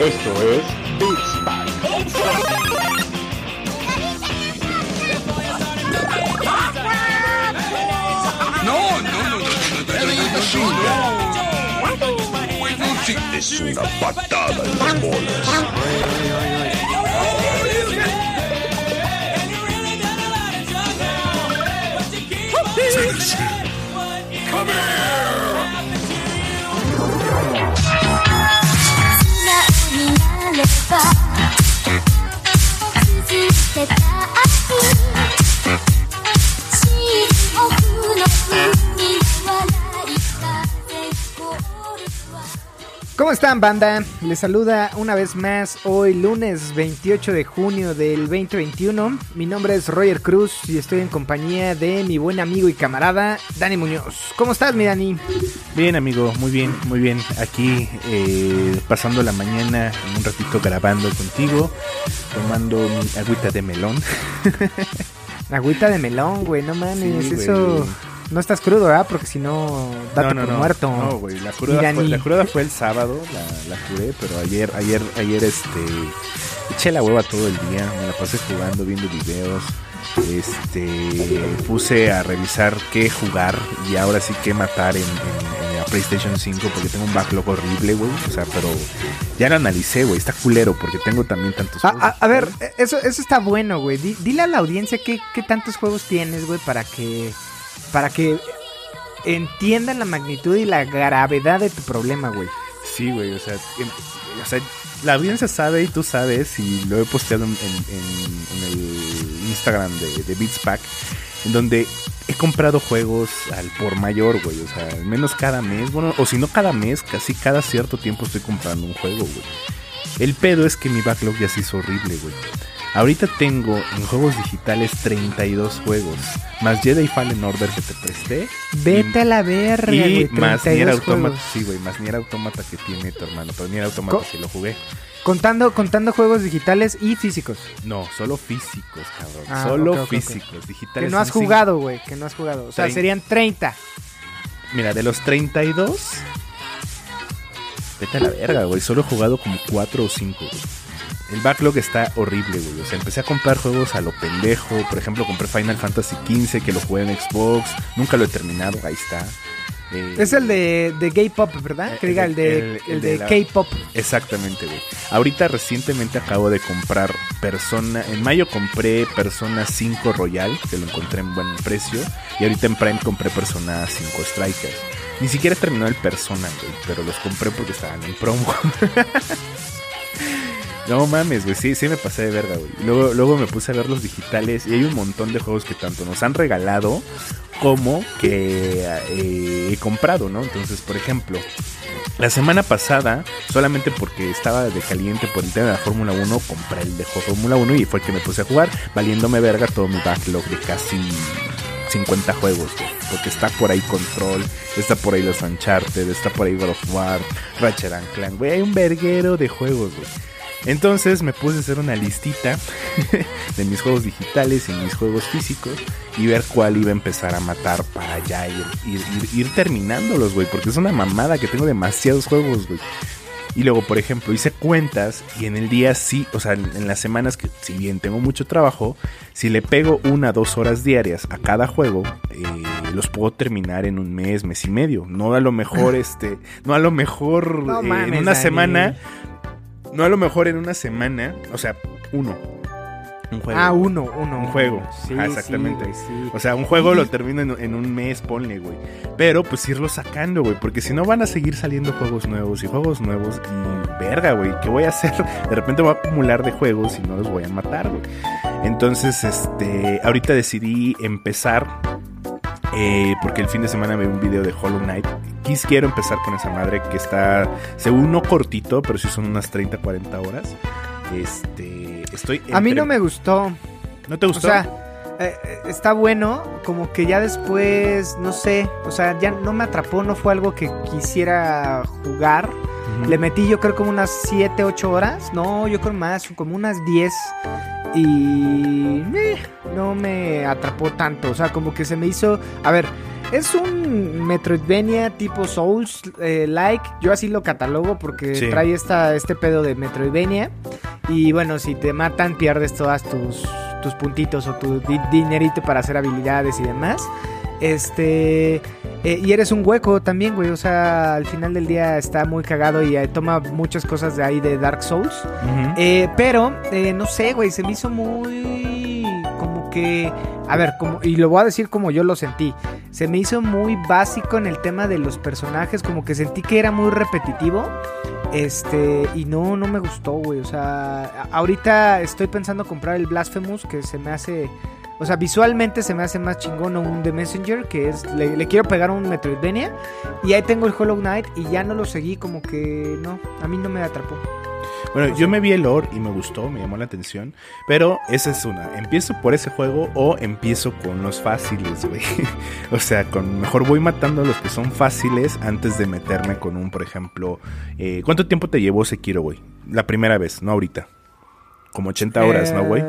Esto es Beats No, no, no, no, no, no, no, no, Es una patada en las bolas.「してた。¿Cómo están, banda? Les saluda una vez más hoy, lunes 28 de junio del 2021. Mi nombre es Roger Cruz y estoy en compañía de mi buen amigo y camarada Dani Muñoz. ¿Cómo estás, mi Dani? Bien, amigo, muy bien, muy bien. Aquí eh, pasando la mañana en un ratito grabando contigo, tomando mi agüita de melón. Agüita de melón, güey, no mames, Sí, eso... güey. No estás crudo, ¿verdad? Porque si no, date por muerto. No, güey, la cruda, fue, la cruda fue el sábado, la, la curé, pero ayer, ayer, ayer, este, eché la hueva todo el día, me la pasé jugando, viendo videos, este, puse a revisar qué jugar y ahora sí qué matar en, en- en la PlayStation 5 porque tengo un backlog horrible, güey, o sea, pero ya lo analicé, güey, está culero porque tengo también tantos A, juegos a- a ver, digitales. eso, eso está bueno, güey. Di- dile a la audiencia qué, qué tantos juegos tienes, güey, para que, para que entiendan la magnitud y la gravedad de tu problema, güey. Sí, güey, o sea, em- o sea, la audiencia sabe y tú sabes, y lo he posteado en, en- en- en el Instagram de, de Beats Pack, en donde he comprado juegos al por mayor, güey, o sea, al menos cada mes, bueno, o si no cada mes, casi cada cierto tiempo estoy comprando un juego, güey. El pedo es que mi backlog ya se hizo horrible, güey. Ahorita tengo en juegos digitales 32 juegos, más Jedi Fallen Order que te presté. Vete a la verga, Y güey. más Nier 32 Automata, sí, güey, más Nier Automata que tiene tu hermano. Pero Nier Automata sí lo jugué. Contando, contando juegos digitales y físicos. No, solo físicos, cabrón. Ah, solo ok, ok, ok. físicos. Digitales Que no has jugado, güey. Que no has jugado. O sea, serían 30. Mira, de los 32. Vete a la verga, güey. Solo he jugado como 4 o 5, güey. El backlog está horrible, güey. O sea, empecé a comprar juegos a lo pendejo. Por ejemplo, compré Final Fantasy XV, que lo jugué en Xbox. Nunca lo he terminado, ahí está. Eh, Es el de, de gay pop, ¿verdad? Eh, que diga el de, el- el, el de de la- K-pop. Exactamente, güey. Ahorita recientemente acabo de comprar Persona. En mayo compré Persona 5 Royal, que lo encontré en buen precio. Y ahorita en Prime compré Persona 5 Strikers. Ni siquiera terminó el Persona, güey. Pero los compré porque estaban en promo. No mames, güey, sí, sí me pasé de verga, güey. Luego, luego me puse a ver los digitales y hay un montón de juegos que tanto nos han regalado como que eh, he comprado, ¿no? Entonces, por ejemplo, la semana pasada, solamente porque estaba de caliente por el de la Fórmula 1, compré el de Fórmula 1 y fue el que me puse a jugar, valiéndome verga todo mi backlog de casi 50 juegos, güey. Porque está por ahí Control, está por ahí los Uncharted, está por ahí God of War, Ratchet and Clank, güey. Hay un verguero de juegos, güey. Entonces me puse a hacer una listita de mis juegos digitales y mis juegos físicos y ver cuál iba a empezar a matar para ya ir, ir, ir- ir terminándolos, güey. Porque es una mamada que tengo demasiados juegos, güey. Y luego, por ejemplo, hice cuentas y en el día sí, o sea, en, las semanas que si bien tengo mucho trabajo, si le pego una dos horas diarias a cada juego, eh, los puedo terminar en un mes, mes y medio. No a lo mejor, este, no a lo mejor No eh, en una Dani. semana, no a lo mejor en una semana, o sea, uno. Un juego. Ah, uno, uno. Un juego. Sí, Ah, exactamente. sí, güey, sí. O sea, un juego lo termino en, en un mes, ponle, güey. Pero pues irlo sacando, güey. Porque si no van a seguir saliendo juegos nuevos y juegos nuevos. Y verga, güey. ¿Qué voy a hacer? De repente voy a acumular de juegos y no los voy a matar, güey. Entonces, este. Ahorita decidí empezar. Eh, porque el fin de semana vi un video de Hollow Knight. Quis quiero empezar con esa madre que está. Según no cortito, pero sí son unas 30, 40 horas. Este. Estoy. A mí no me gustó. ¿No te O gustó? sea, eh, eh, está bueno, como que ya después, no sé, o sea, ya no me atrapó, no fue algo que quisiera jugar. Le metí yo creo como unas 7, 8 horas, no, yo creo más, como unas 10. Y eh, no me atrapó tanto, o sea, como que se me hizo, a ver, Es un Metroidvania tipo Souls eh, like. Yo así lo catalogo porque Sí. trae esta, este pedo de Metroidvania. Y bueno, si te matan, pierdes todas tus, tus puntitos o tu di- dinerito para hacer habilidades y demás. Este. Eh, y eres un hueco también, güey. O sea, al final del día está muy cagado y eh, toma muchas cosas de ahí de Dark Souls. Ujú. Eh, pero, eh, no sé, güey, se me hizo muy. Como que. A ver, como, y lo voy a decir como yo lo sentí. Se me hizo muy básico en el tema de los personajes. Como que sentí que era muy repetitivo. Este. Y no, no me gustó, güey. O sea, ahorita estoy pensando comprar el Blasphemous. Que se me hace. O sea, visualmente se me hace más chingón un The Messenger. Que es. Le, le quiero pegar un Metroidvania. Y ahí tengo el Hollow Knight. Y ya no lo seguí. Como que. No, a mí no me atrapó. Bueno, yo me vi el lore y me gustó, me llamó la atención. Pero esa es una. ¿Empiezo por ese juego o empiezo con los fáciles, güey? o sea, con mejor voy matando a los que son fáciles antes de meterme con un, por ejemplo. eh, ¿Cuánto tiempo te llevó Sekiro, güey? La primera vez, no ahorita. Como 80 horas, ¿no, güey?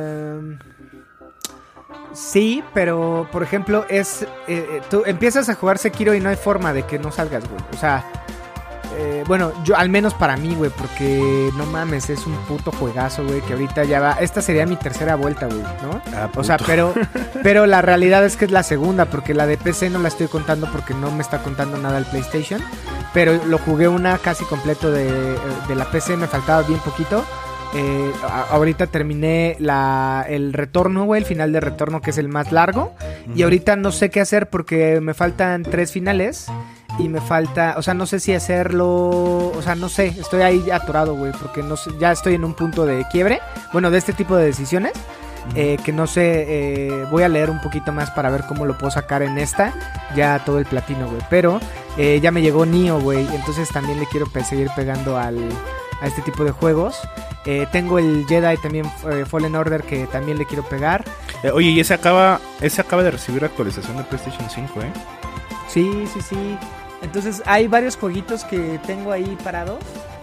Sí, pero por ejemplo, es. eh, eh, tú empiezas a jugar Sekiro y no hay forma de que no salgas, güey. O sea. eh, bueno, yo al menos para mí, güey, porque no mames, es un puto juegazo, güey, que ahorita ya va. Esta sería mi tercera vuelta, güey, ¿no? Ah, O sea, pero, pero la realidad es que es la segunda, porque la de PC no la estoy contando porque no me está contando nada el PlayStation. Pero lo jugué una casi completo de, de la PC, me faltaba bien poquito. Eh, ahorita terminé la, el retorno, güey, el final de retorno que es el más largo. Y ahorita no sé qué hacer porque me faltan tres finales. Y me falta, o sea, no sé si hacerlo, o sea, no sé, estoy ahí atorado, güey, porque no sé, ya estoy en un punto de quiebre, bueno, de este tipo de decisiones, eh, que no sé, eh, voy a leer un poquito más para ver cómo lo puedo sacar en esta, ya todo el platino, güey, pero eh, ya me llegó Nio, güey, entonces también le quiero seguir pegando al, a este tipo de juegos. Eh, tengo el Jedi también, eh, Fallen Order, que también le quiero pegar. Eh, oye, y ese acaba, ese acaba de recibir actualización de PlayStation 5, ¿eh? Sí, sí, sí. Entonces hay varios jueguitos que tengo ahí parados.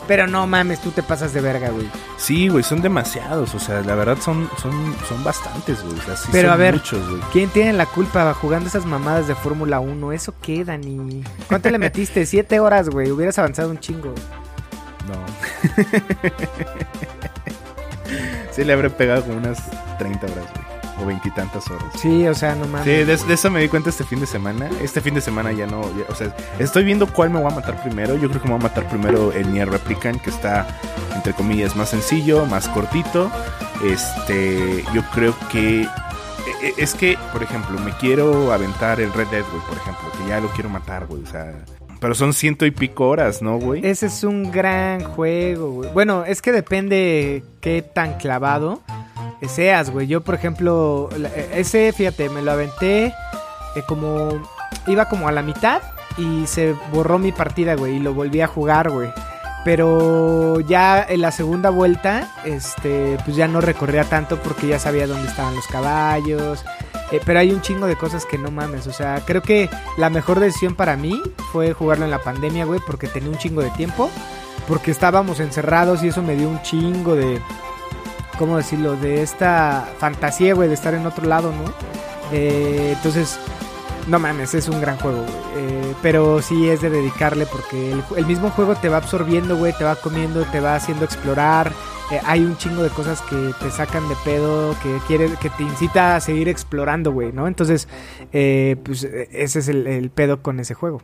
Pero no mames, tú te pasas de verga, güey. Sí, güey, son demasiados. O sea, la verdad son, son, son bastantes, güey. O sea, sí Pero son a ver. muchos, güey. ¿Quién tiene la culpa jugando esas mamadas de Fórmula 1? ¿Eso qué, Dani? ¿Cuánto le metiste? Siete horas, güey. Hubieras avanzado un chingo. No. sí, le habré pegado como unas 30 horas, güey. O veintitantas horas. Sí, o sea, no mames. Sí, de, de eso me di cuenta este fin de semana. Este fin de semana ya no. ya- o sea, estoy viendo cuál me voy a matar primero. Yo creo que me voy a matar primero el Nier Replicant, que está, entre comillas, más sencillo, más cortito. Este. Yo creo que. e- e- Es que, por ejemplo, me quiero aventar el Red Dead, güey, por ejemplo, que ya lo quiero matar, güey. O sea. Pero son ciento y pico horas, ¿no, güey? Ese es un gran juego, güey. Bueno, es que depende qué tan clavado seas, güey. Yo, por ejemplo, la- ese, fíjate, me lo aventé eh, como... Iba como a la mitad y se borró mi partida, güey. Y lo volví a jugar, güey. Pero ya en la segunda vuelta, este, pues ya no recorría tanto porque ya sabía dónde estaban los caballos. Eh, pero hay un chingo de cosas que no mames. O sea, creo que la mejor decisión para mí fue jugarlo en la pandemia, güey, porque tenía un chingo de tiempo. Porque estábamos encerrados y eso me dio un chingo de. ¿Cómo decirlo? De esta fantasía, güey, de estar en otro lado, ¿no? Eh, entonces, no mames, es un gran juego, güey. Eh, pero sí es de dedicarle porque el, el mismo juego te va absorbiendo, güey, te va comiendo, te va haciendo explorar. Eh, hay un chingo de cosas que te sacan de pedo, que quiere, que te incita a seguir explorando, güey, ¿no? Entonces, eh, pues ese es el, el pedo con ese juego.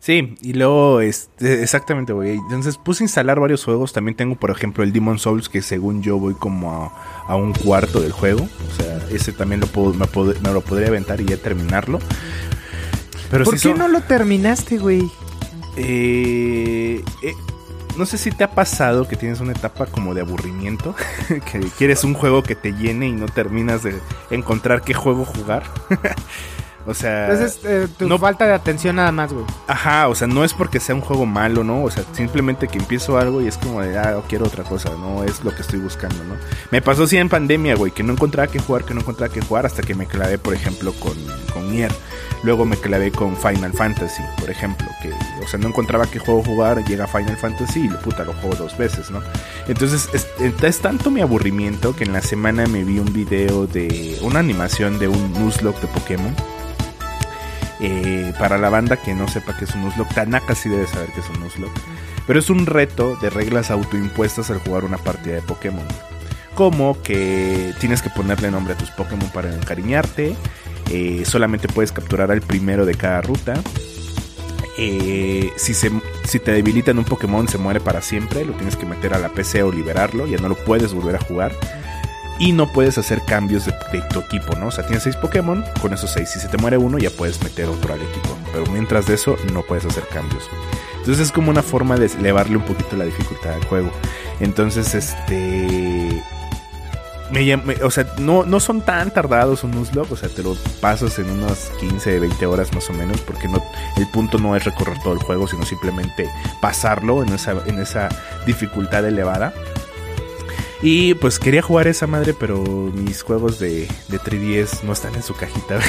Sí, y luego, este, exactamente, güey. Entonces puse a instalar varios juegos. También tengo, por ejemplo, el Demon Souls, que según yo voy como a, a un cuarto del juego. O sea, ese también lo puedo, me, pod- me lo podría aventar y ya terminarlo. Pero ¿Por sí qué son- no lo terminaste, güey? Eh, eh, no sé si te ha pasado que tienes una etapa como de aburrimiento, que quieres un juego que te llene y no terminas de encontrar qué juego jugar. o sea, Entonces, eh, tu no- falta de atención nada más, güey. Ajá, o sea, no es porque sea un juego malo, ¿no? O sea, simplemente que empiezo algo y es como de, ah, quiero otra cosa, no es lo que estoy buscando, ¿no? Me pasó así en pandemia, güey, que no encontraba qué jugar, que no encontraba qué jugar hasta que me clavé, por ejemplo, con, con Nier. Luego me clavé con Final Fantasy, por ejemplo, que, o sea, no encontraba qué juego jugar, llega Final Fantasy y puta, lo juego dos veces, ¿no? Entonces, es, es tanto mi aburrimiento que en la semana me vi un video de una animación de un Nuzlocke de Pokémon Eh, para la banda que no sepa que es un Nuzlocke, Tanaka sí debe saber que es un Nuzlocke. Pero es un reto de reglas autoimpuestas al jugar una partida de Pokémon. Como que tienes que ponerle nombre a tus Pokémon para encariñarte. Eh, solamente puedes capturar al primero de cada ruta. Eh, si, se, si te debilitan un Pokémon se muere para siempre. Lo tienes que meter a la PC o liberarlo. Ya no lo puedes volver a jugar. Y no puedes hacer cambios de, tu equipo, ¿no? O sea, tienes seis Pokémon, con esos seis. Si se te muere uno, ya puedes meter otro al equipo. Pero mientras de eso, no puedes hacer cambios. Entonces es como una forma de elevarle un poquito la dificultad al juego. Entonces, este. Me, o sea, no, no son tan tardados un Nuzlocke, o sea, te lo pasas en unas 15, 20 horas más o menos, porque no, el punto no es recorrer todo el juego, sino simplemente pasarlo en esa, en esa dificultad elevada. Y pues quería jugar esa madre, pero mis juegos de, de 3DS no están en su cajita.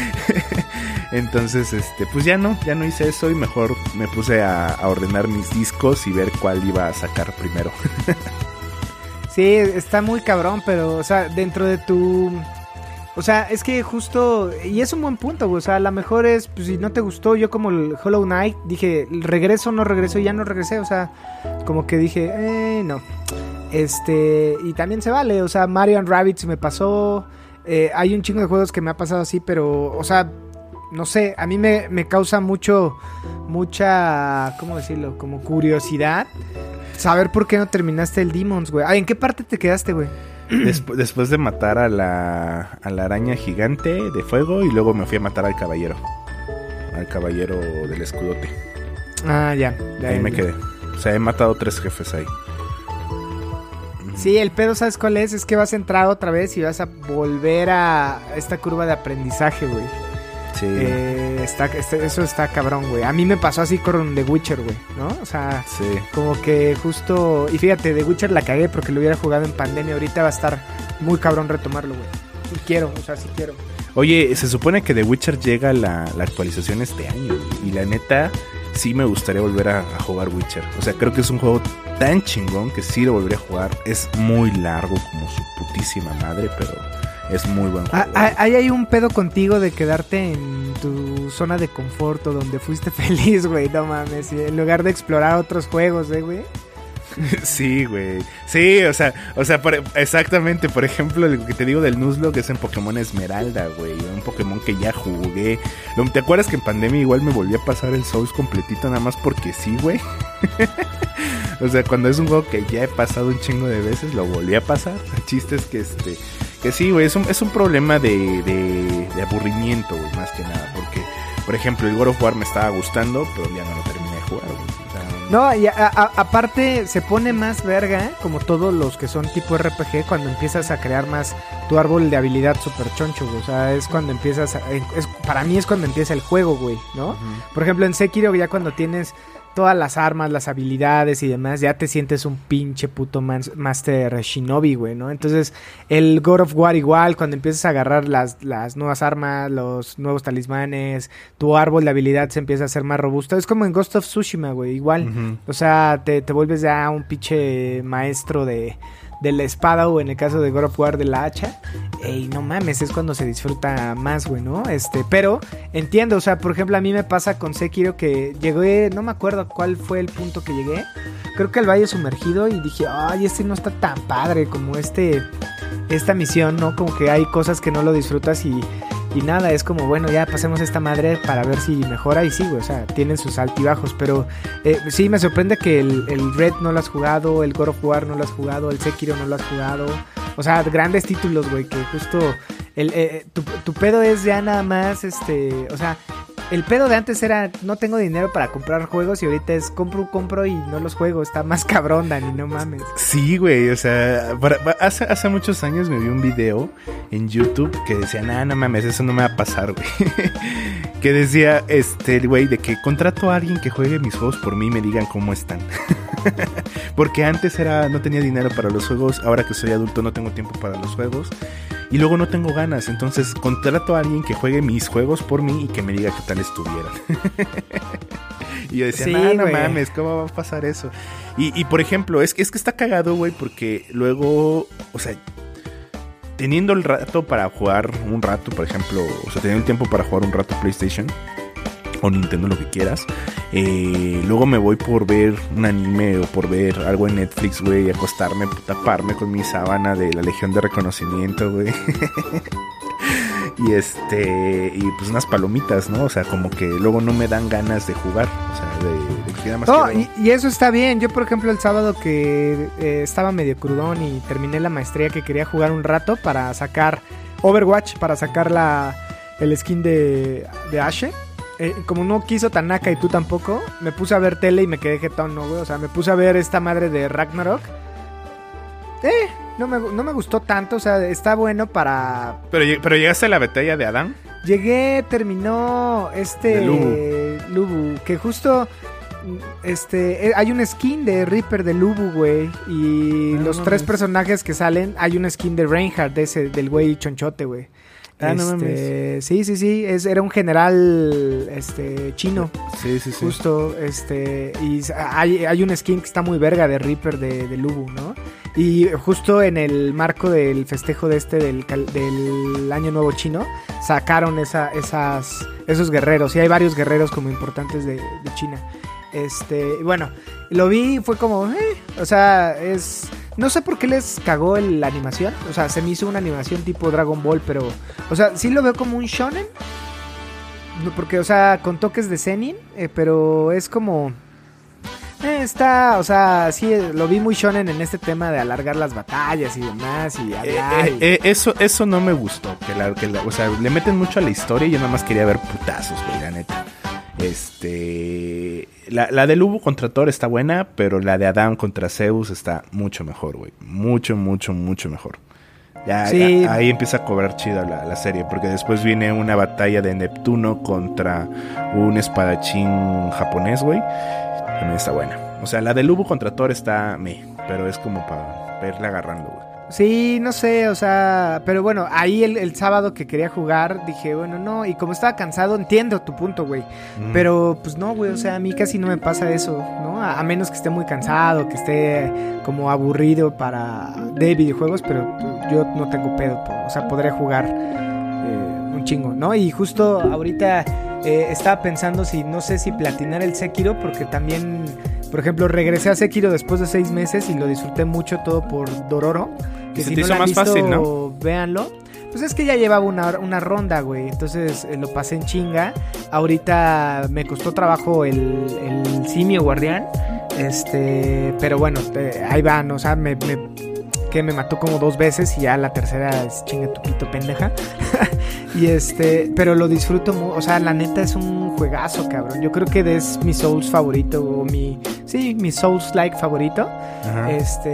Entonces, este, pues ya no, ya no hice eso y mejor me puse a, a ordenar mis discos y ver cuál iba a sacar primero. Sí, está muy cabrón, pero, o sea, dentro de tu... O sea, es que justo... Y es un buen punto, güey. O sea, a lo mejor es, pues si no te gustó, yo como el Hollow Knight, dije, regreso no regreso, y ya no regresé. O sea, como que dije, eh, no. Este, y también se vale. O sea, Mario and Rabbids me pasó. eh, hay un chingo de juegos que me ha pasado así, pero, o sea, no sé, a mí me, me causa mucho, mucha, ¿cómo decirlo? Como curiosidad saber por qué no terminaste el Demons, güey. Ay, ¿en qué parte te quedaste, güey? Despu- después de matar a la, a la araña gigante de fuego y luego me fui a matar al caballero. Al caballero del escudote. Ah, ya. ya, Ahí me ya. quedé. O sea, he matado tres jefes ahí. Sí, el pedo, ¿sabes cuál es? Es que vas a entrar otra vez y vas a volver a esta curva de aprendizaje, güey. Sí. Eh, está, este- eso está cabrón, güey. A mí me pasó así con The Witcher, güey, ¿no? O sea, sí. como que justo... Y fíjate, The Witcher la cagué porque lo hubiera jugado en pandemia. Ahorita va a estar muy cabrón retomarlo, güey. Sí quiero, o sea, sí quiero. Oye, se supone que The Witcher llega la, la actualización este año. güey, Y la neta, sí me gustaría volver a, a jugar Witcher. O sea, creo que es un juego tan chingón que sí lo volvería a jugar. Es muy largo como su putísima madre, pero es muy buen Ah, juego. ah, Ahí hay un pedo contigo de quedarte en tu zona de confort o donde fuiste feliz, güey. No mames. En lugar de explorar otros juegos, ¿eh, güey? Sí, güey. Sí, o sea, o sea, por- exactamente. Por ejemplo, lo que te digo del Nuzlocke es en Pokémon Esmeralda, güey. Un Pokémon que ya jugué. ¿Te acuerdas que en pandemia igual me volví a pasar el Souls completito nada más porque sí, güey? o sea, cuando es un juego que ya he pasado un chingo de veces, lo volví a pasar. El chiste es que este. Que sí, güey, es un, es un problema de, de, de aburrimiento, güey, más que nada. Porque, por ejemplo, el God of War me estaba gustando, pero ya no lo terminé de jugar, güey. O sea, No, y a- a- aparte se pone más verga, como todos los que son tipo RPG, cuando empiezas a crear más tu árbol de habilidad super choncho, güey. O sea, es cuando empiezas, a- es, para mí es cuando empieza el juego, güey, ¿no? Por ejemplo, en Sekiro ya cuando tienes todas las armas, las habilidades y demás, ya te sientes un pinche puto man- Master Shinobi, güey, ¿no? Entonces, el God of War igual, cuando empiezas a agarrar las, las nuevas armas, los nuevos talismanes, tu árbol de habilidad se empieza a hacer más robusto. Es como en Ghost of Tsushima, güey, igual. O sea, te, te vuelves ya un pinche maestro de, de la espada o en el caso de God of War de la hacha. Y no mames, es cuando se disfruta más, güey, ¿no? Este, pero entiendo, o sea, por ejemplo, a mí me pasa con Sekiro que llegué, no me acuerdo cuál fue el punto que llegué. Creo que el valle sumergido y dije, ay, este no está tan padre como este, esta misión, ¿no? Como que hay cosas que no lo disfrutas y, y nada, es como, bueno, ya pasemos esta madre para ver si mejora. Y sí, güey, o sea, tienen sus altibajos. Pero eh, sí, me sorprende que el, el Red no lo has jugado, el God of War no lo has jugado, el Sekiro no lo has jugado. O sea, grandes títulos, güey, que justo el, eh, tu, tu pedo es ya nada más, este, o sea, el pedo de antes era no tengo dinero para comprar juegos y ahorita es compro, compro y no los juego. Está más cabrón, Dani, no mames. Sí, güey, o sea, hace, hace muchos años me vi un video en YouTube que decía, nah, no mames, eso no me va a pasar, güey. que decía, este, güey, de que contrato a alguien que juegue mis juegos por mí y me digan cómo están. Porque antes era, no tenía dinero para los juegos, ahora que soy adulto no tengo tiempo para los juegos. Y luego no tengo ganas, entonces contrato a alguien que juegue mis juegos por mí y que me diga qué tal estuvieran. y yo decía, Sí, "Nah, no mames, ¿cómo va a pasar eso? Y, y, por ejemplo, es que, es que está cagado, güey, porque luego, o sea, teniendo el rato para jugar un rato, por ejemplo, o sea, teniendo el tiempo para jugar un rato PlayStation o Nintendo, lo que quieras. eh, luego me voy por ver un anime o por ver algo en Netflix, güey, y acostarme, taparme con mi sábana de la Legión de Reconocimiento, güey. y este, y pues unas palomitas, ¿no? O sea, como que luego no me dan ganas de jugar, o sea, de, de que nada más No, quiero- y, y eso está bien. Yo, por ejemplo, el sábado que eh, estaba medio crudón y terminé la maestría que quería jugar un rato para sacar Overwatch, para sacar la, el skin de, de Ashe. Eh, como no quiso Tanaka y tú tampoco, me puse a ver tele y me quedé jetón, ¿no, güey? O sea, me puse a ver esta madre de Ragnarok. Eh, no me, no me gustó tanto, o sea, está bueno para... Pero, pero llegaste a la batalla de Adán. Llegué, terminó este De Lubu. Lubu, que justo este eh, hay un skin de Reaper de Lubu, güey, y Ah, los no tres personajes que salen, hay un skin de Reinhardt de ese del güey chonchote, güey. Ah, no Este, sí, sí, sí, es, era un general este chino, Sí, sí, sí. justo, este, y hay, hay un skin que está muy verga de Reaper de, de Lubu, ¿no? Y justo en el marco del festejo de este del, año nuevo chino, sacaron esa, esas, esos guerreros. Y hay varios guerreros como importantes de, de China. Este, bueno, lo vi y fue como, eh, o sea, es... No sé por qué les cagó el- la animación. O sea, se me hizo una animación tipo Dragon Ball, pero... O sea, sí lo veo como un shonen. Porque, o sea, con toques de Zenin, eh, pero es como... eh, está, o sea, sí, eh, lo vi muy shonen en este tema de alargar las batallas y demás y hablar. eh, y- eh, eso, eso no me gustó. Que la, que la- o sea, le meten mucho a la historia y yo nada más quería ver putazos, güey, la neta. Este. La, la de Lubu contra Thor está buena, pero la de Adam contra Zeus está mucho mejor, güey. Mucho, mucho, mucho mejor. Ya, Sí. ya- ahí empieza a cobrar chida la, la serie, porque después viene una batalla de Neptuno contra un espadachín japonés, güey. También está buena. O sea, la de Lubu contra Thor está me, pero es como para irle agarrando, güey. Sí, no sé, o sea, pero bueno, ahí el, el sábado que quería jugar dije, bueno, no, y como estaba cansado, entiendo tu punto, güey. Mm. Pero pues no, güey, o sea, a mí casi no me pasa eso, ¿no? A, a menos que esté muy cansado, que esté como aburrido para de videojuegos, pero yo no tengo pedo, o sea, podría jugar eh, un chingo, ¿no? Y justo ahorita eh, estaba pensando si, no sé si platinar el Sekiro, porque también, por ejemplo, regresé a Sekiro después de seis meses y lo disfruté mucho todo por Dororo. Que se si te no hizo más visto, fácil, ¿no? Véanlo. Pues es que ya llevaba una, una ronda, güey. Entonces eh, lo pasé en chinga. Ahorita me costó trabajo el, el simio guardián. Este, pero bueno, eh, ahí van. O sea, me, me- que me mató como dos veces y ya la tercera es chinga tu pito pendeja. y este, pero lo disfruto. O sea, la neta es un juegazo, cabrón. Yo creo que es mi Souls favorito o mi, sí, mi Souls like favorito. Ajá. Este,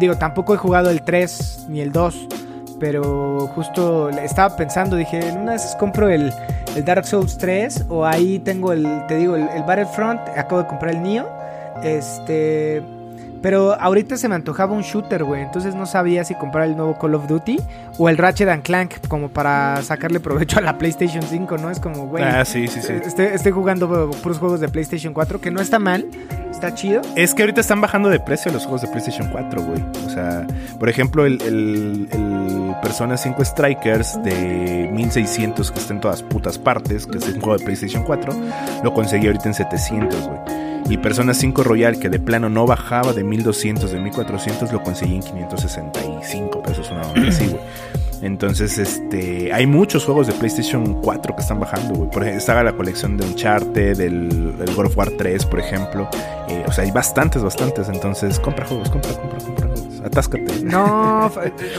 digo, tampoco he jugado el 3 ni el 2, pero justo estaba pensando, dije, en una esas compro el, el Dark Souls 3 o ahí tengo el, te digo, el, el Battlefront, acabo de comprar el Nio, este, pero ahorita se me antojaba un shooter, güey, entonces no sabía si comprar el nuevo Call of Duty o el Ratchet and Clank como para sacarle provecho a la PlayStation 5, ¿no? Es como, güey, Ah, sí, sí, sí. estoy, estoy jugando puros juegos de PlayStation 4, que no está mal, está chido. Es que ahorita están bajando de precio los juegos de PlayStation 4, güey. O sea, por ejemplo, el, el- el Persona 5 Strikers de 1600 que está en todas putas partes, que es un juego de PlayStation 4, lo conseguí ahorita en 700, güey. Y Persona 5 Royal, que de plano no bajaba de 1200, de 1400, lo conseguí en 565 pesos, una onda así, güey. Entonces, este, hay muchos juegos de PlayStation 4 que están bajando, güey. Por ejemplo, estaba la colección de Uncharted, del, del God of War 3, por ejemplo. Eh, o sea, hay bastantes, bastantes. Entonces, compra juegos, compra, compra, compra juegos. Atáscate. No,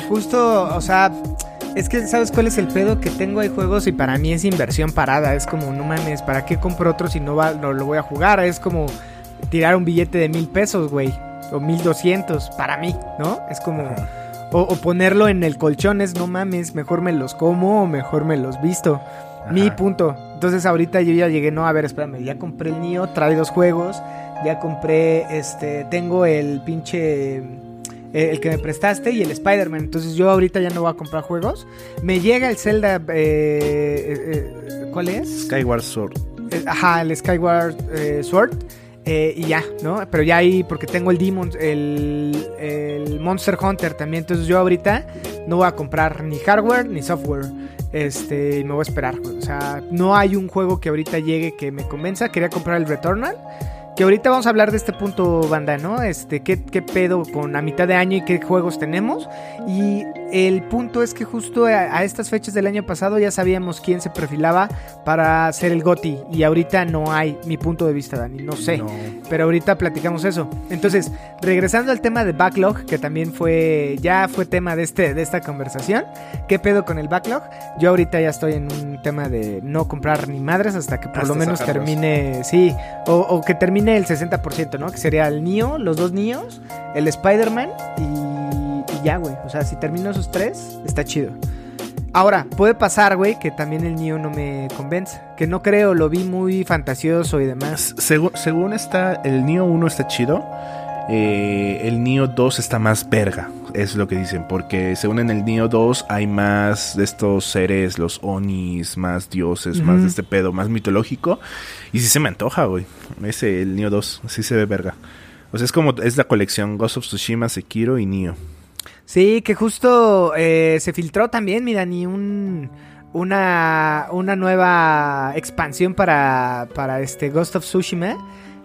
justo, o sea, es que ¿sabes cuál es el pedo? Que tengo ahí juegos y para mí es inversión parada. Es como, no mames, ¿para qué compro otro si no, va, no lo voy a jugar? Es como tirar un billete de mil pesos, güey. O mil doscientos, para mí, ¿no? Es como... O, o ponerlo en el colchón es, no mames, mejor me los como o mejor me los visto. Mi punto. Entonces ahorita yo ya llegué, no, a ver, espérame, ya compré el Nio, trae dos juegos, ya compré, este, tengo el pinche, eh, el que me prestaste y el Spider-Man. Entonces yo ahorita ya no voy a comprar juegos. Me llega el Zelda, eh, eh, ¿cuál es? Skyward Sword. Ajá, el Skyward Sword. eh, y ya, ¿no? Pero ya ahí, porque tengo el Demon, el, el Monster Hunter también. Entonces yo ahorita no voy a comprar ni hardware ni software. Este, me voy a esperar. O sea, no hay un juego que ahorita llegue que me convenza. Quería comprar el Returnal. Que ahorita vamos a hablar de este punto, banda, ¿no? Este, ¿qué, qué pedo con a mitad de año y qué juegos tenemos? Y el punto es que justo a, a estas fechas del año pasado ya sabíamos quién se perfilaba para ser el GOTI. Y ahorita no hay mi punto de vista, Dani. No sé. No. Pero ahorita platicamos eso. Entonces, regresando al tema de backlog, que también fue, ya fue tema de, este, de esta conversación. ¿Qué pedo con el backlog? Yo ahorita ya estoy en un tema de no comprar ni madres hasta que por Hasta lo menos sacarlos. termine, sí, o, o que termine el 60%, ¿no? Que sería el Neo, los dos Neos, el Spider-Man y, y ya, güey. O sea, si termino esos tres, está chido. Ahora, puede pasar, güey, que también el Neo no me convence. Que no creo, lo vi muy fantasioso y demás. Según, según está, el Neo 1 está chido. Eh, el Neo 2 está más verga. Es lo que dicen. Porque según en el Neo 2 hay más de estos seres, los Onis, más dioses, más de este pedo, más mitológico. Y sí se me antoja, güey. Ese, el Neo 2, sí se ve verga. O sea, es como, es la colección Ghost of Tsushima, Sekiro y Neo. Sí, que justo eh, se filtró también, mira, ni un una, una nueva expansión para, para este Ghost of Tsushima,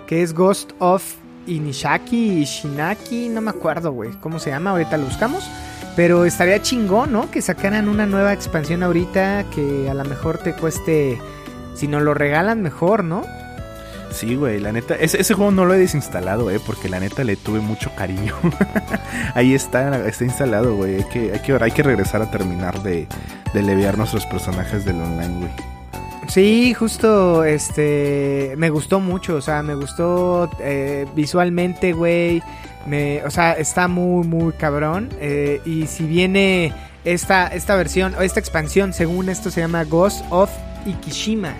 que es Ghost of Inishaki, Ishinaki, no me acuerdo, güey, cómo se llama, ahorita lo buscamos. Pero estaría chingón, ¿no? Que sacaran una nueva expansión ahorita que a lo mejor te cueste, si nos lo regalan, mejor, ¿no? Sí, güey, la neta, ese, juego no lo he desinstalado, eh, porque la neta le tuve mucho cariño. Ahí está, está instalado, güey. Hay que, hay, que, hay que regresar a terminar de, de levear nuestros personajes del online, güey. Sí, justo, este, me gustó mucho, o sea, me gustó eh, visualmente, güey, me, o sea, está muy, muy cabrón, eh, y si viene esta, esta versión, o esta expansión, según esto se llama Ghost of Ikishima,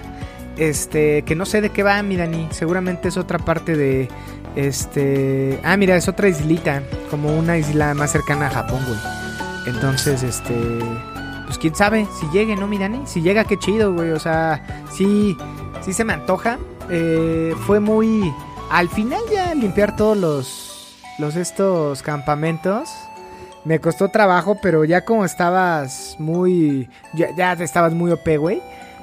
este, que no sé de qué va, mi Dani, seguramente es otra parte de, este, ah, mira, es otra islita, como una isla más cercana a Japón, güey, entonces, este pues quién sabe si llegue, ¿no, mi Dani? Si llega, qué chido, güey. O sea, sí, sí se me antoja. Eh, fue muy. Al final ya limpiar todos los. Los estos campamentos. Me costó trabajo, pero ya como estabas muy. Ya, ya estabas muy OP, güey.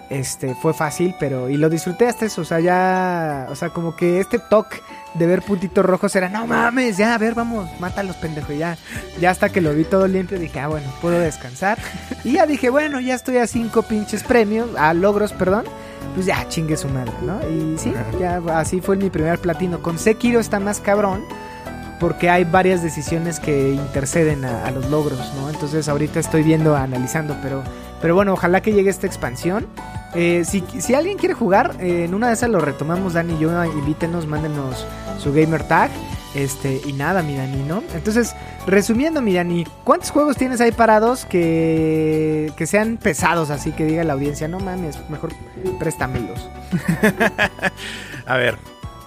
Este, fue fácil, pero. Y lo disfruté hasta eso. O sea, ya. O sea, como que este toque de ver puntitos rojos era, no mames, ya, a ver, vamos, mátalos, pendejo, ya. Ya hasta que lo vi todo limpio dije, ah, bueno, puedo descansar. Y ya dije, bueno, ya estoy a cinco pinches premios, a logros, perdón. Pues ya, chingue su madre, ¿no? Y sí, ya así fue mi primer platino. Con Sekiro está más cabrón. Porque hay varias decisiones que interceden a, a los logros, ¿no? Entonces ahorita estoy viendo, analizando, pero, pero bueno, ojalá que llegue esta expansión. Eh, si, si alguien quiere jugar, eh, en una de esas lo retomamos, Dani y yo, invítenos, mándenos su gamer tag. Este, y nada, mi Dani, ¿no? Entonces, resumiendo, mi Dani, ¿cuántos juegos tienes ahí parados que, que sean pesados, así que diga la audiencia, no mames, mejor préstamelos? A ver,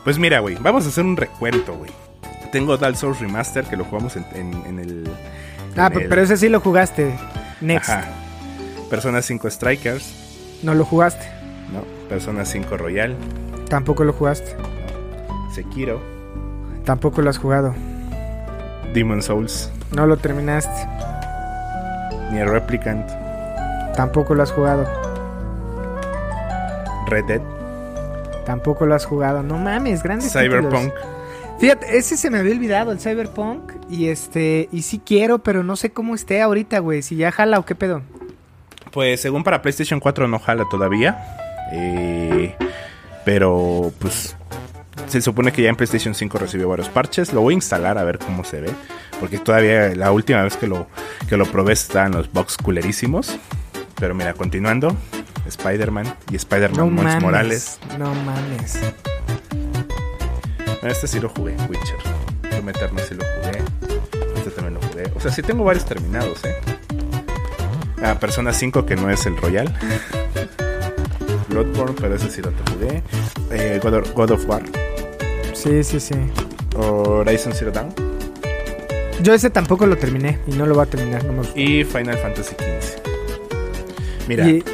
pues mira, güey, vamos a hacer un recuento, güey. Tengo Dark Souls Remaster que lo jugamos en, en- en el. Ah, en pe- el- pero ese sí lo jugaste. Next. Ajá. Persona 5 Strikers, No lo jugaste. ¿no? Persona 5 Royal, Tampoco lo jugaste. Sekiro, Tampoco lo has jugado. Demon Souls, No lo terminaste. Nier Replicant, Tampoco lo has jugado. Red Dead, Tampoco lo has jugado. No mames, grandes Cyberpunk. títulos. Fíjate, ese se me había olvidado, el Cyberpunk. Y este, y sí quiero, pero no sé cómo esté ahorita, güey. Si ya jala o qué pedo. Pues según para PlayStation 4 no jala todavía. Eh, pero pues se supone que ya en PlayStation 5 recibió varios parches. Lo voy a instalar a ver cómo se ve. Porque todavía la última vez que lo, que lo probé estaban los bugs culerísimos. Pero mira, continuando. Spider-Man y Spider-Man No. Morales. No mames. Este sí lo jugué, Witcher. Eternal sí lo jugué. Este también lo jugué. O sea, sí tengo varios terminados, ¿eh? Ah, Persona 5 que no es el Royal. Bloodborne, pero ese sí lo jugué. Eh, God, of, God of War. Sí, sí, sí. Horizon Zero Dawn. Yo ese tampoco lo terminé y no lo voy a terminar. No me. Y Final Fantasy XV. Mira, Y-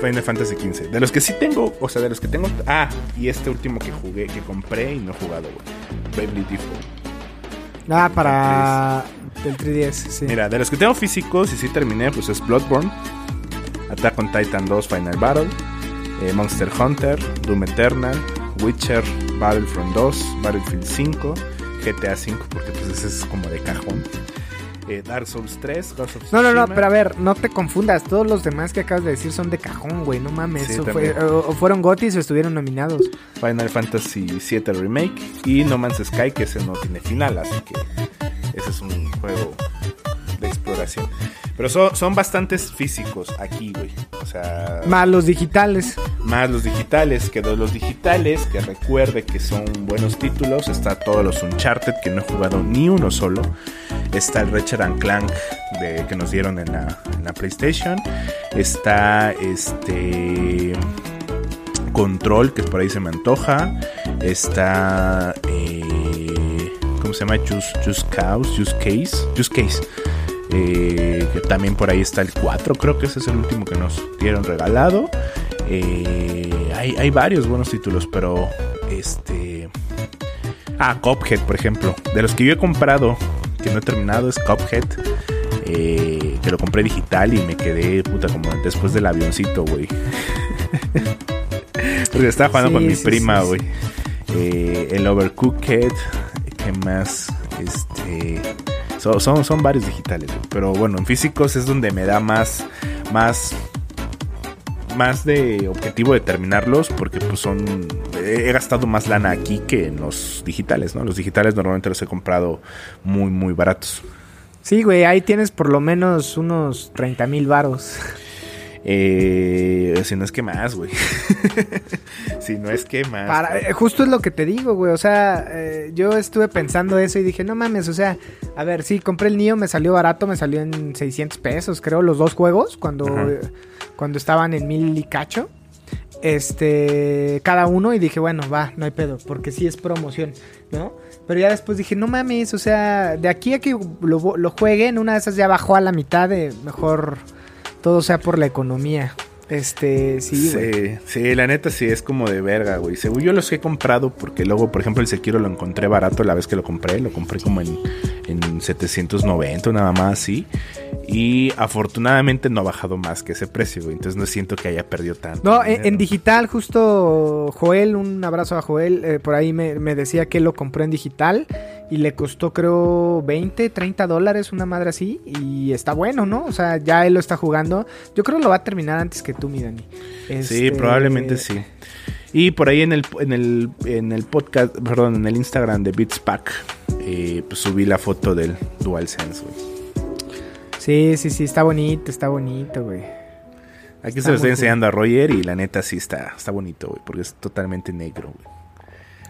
Final Fantasy XV. De los que sí tengo, o sea, de los que tengo. Ah, y este último que jugué, que compré y no he jugado, güey. Bravely Default. Ah, para el 3DS, sí. Mira, de los que tengo físicos y sí terminé, pues es Bloodborne, Attack on Titan 2 Final Battle, eh, Monster Hunter, Doom Eternal, Witcher, Battlefront 2, Battlefield 5, GTA 5, porque pues ese es como de cajón. Eh, Dark Souls 3, Ghost of No, no, no, pero a ver, no te confundas. Todos los demás que acabas de decir son de cajón, güey. No mames. Sí, fue- o, o fueron gotis o estuvieron nominados. Final Fantasy VII Remake y No Man's Sky, que ese no tiene final, así que ese es un juego de exploración. Pero son, son bastantes físicos aquí, güey. O sea, Más los digitales. más los digitales, que los digitales, que recuerde que son buenos títulos, está todos los Uncharted, que no he jugado ni uno solo. Está el Ratchet and Clank que nos dieron en la, PlayStation. Está este Control, que por ahí se me antoja. Está eh, ¿cómo se llama? Just, Just Cause, Just Case, Just Case. Eh, que también por ahí está el 4, creo que ese es el último que nos dieron regalado. Eh, hay, hay varios buenos títulos, pero este. Ah, Cuphead, por ejemplo. De los que yo he comprado, que no he terminado, es Cuphead. eh, que lo compré digital y me quedé, puta, como después del avioncito, güey. Porque estaba jugando Sí, con mi sí, prima, güey. Eh, el Overcooked. ¿Qué más? Este. Son, son, son varios digitales. Pero bueno, en físicos es donde me da más. Más. Más de objetivo de terminarlos. Porque pues son. He gastado más lana aquí que en los digitales, ¿no? Los digitales normalmente los he comprado muy, muy baratos. Sí, güey, ahí tienes por lo menos unos 30 mil varos. Eh, si no es que más, güey. si no es que más. Para, eh, justo es lo que te digo, güey. O sea, eh, yo estuve pensando eso y dije, no mames, o sea, a ver, sí, compré el Nio, me salió barato, me salió en 600 pesos, creo, los dos juegos, cuando, eh, cuando estaban en mil y cacho. Este, cada uno, y dije, bueno, va, no hay pedo, porque sí es promoción, ¿no? Pero ya después dije, no mames, o sea, de aquí a que lo, lo juegue, en una de esas ya bajó a la mitad de mejor todo sea por la economía. Este, sí, güey. Sí, sí, la neta sí es como de verga, güey. Según yo los he comprado porque luego, por ejemplo, el Sekiro lo encontré barato la vez que lo compré. Lo compré como en, en 790, nada más así. Y afortunadamente no ha bajado más que ese precio, güey. Entonces no siento que haya perdido tanto. No, en, digital, justo Joel, un abrazo a Joel, eh, por ahí me, me decía que lo compró en digital y le costó creo 20, 30 dólares, una madre así, y está bueno, ¿no? O sea, ya él lo está jugando. Yo creo que lo va a terminar antes que tú, mi Dani. Sí, Este, probablemente sí. Y por ahí en el, en el, en el podcast, perdón, en el Instagram de Beats Pack, eh, pues subí la foto del DualSense, güey. Sí, sí, sí, está bonito, está bonito, güey. Aquí Está se lo estoy enseñando a Roger y la neta sí está, está bonito, güey, porque es totalmente negro, güey.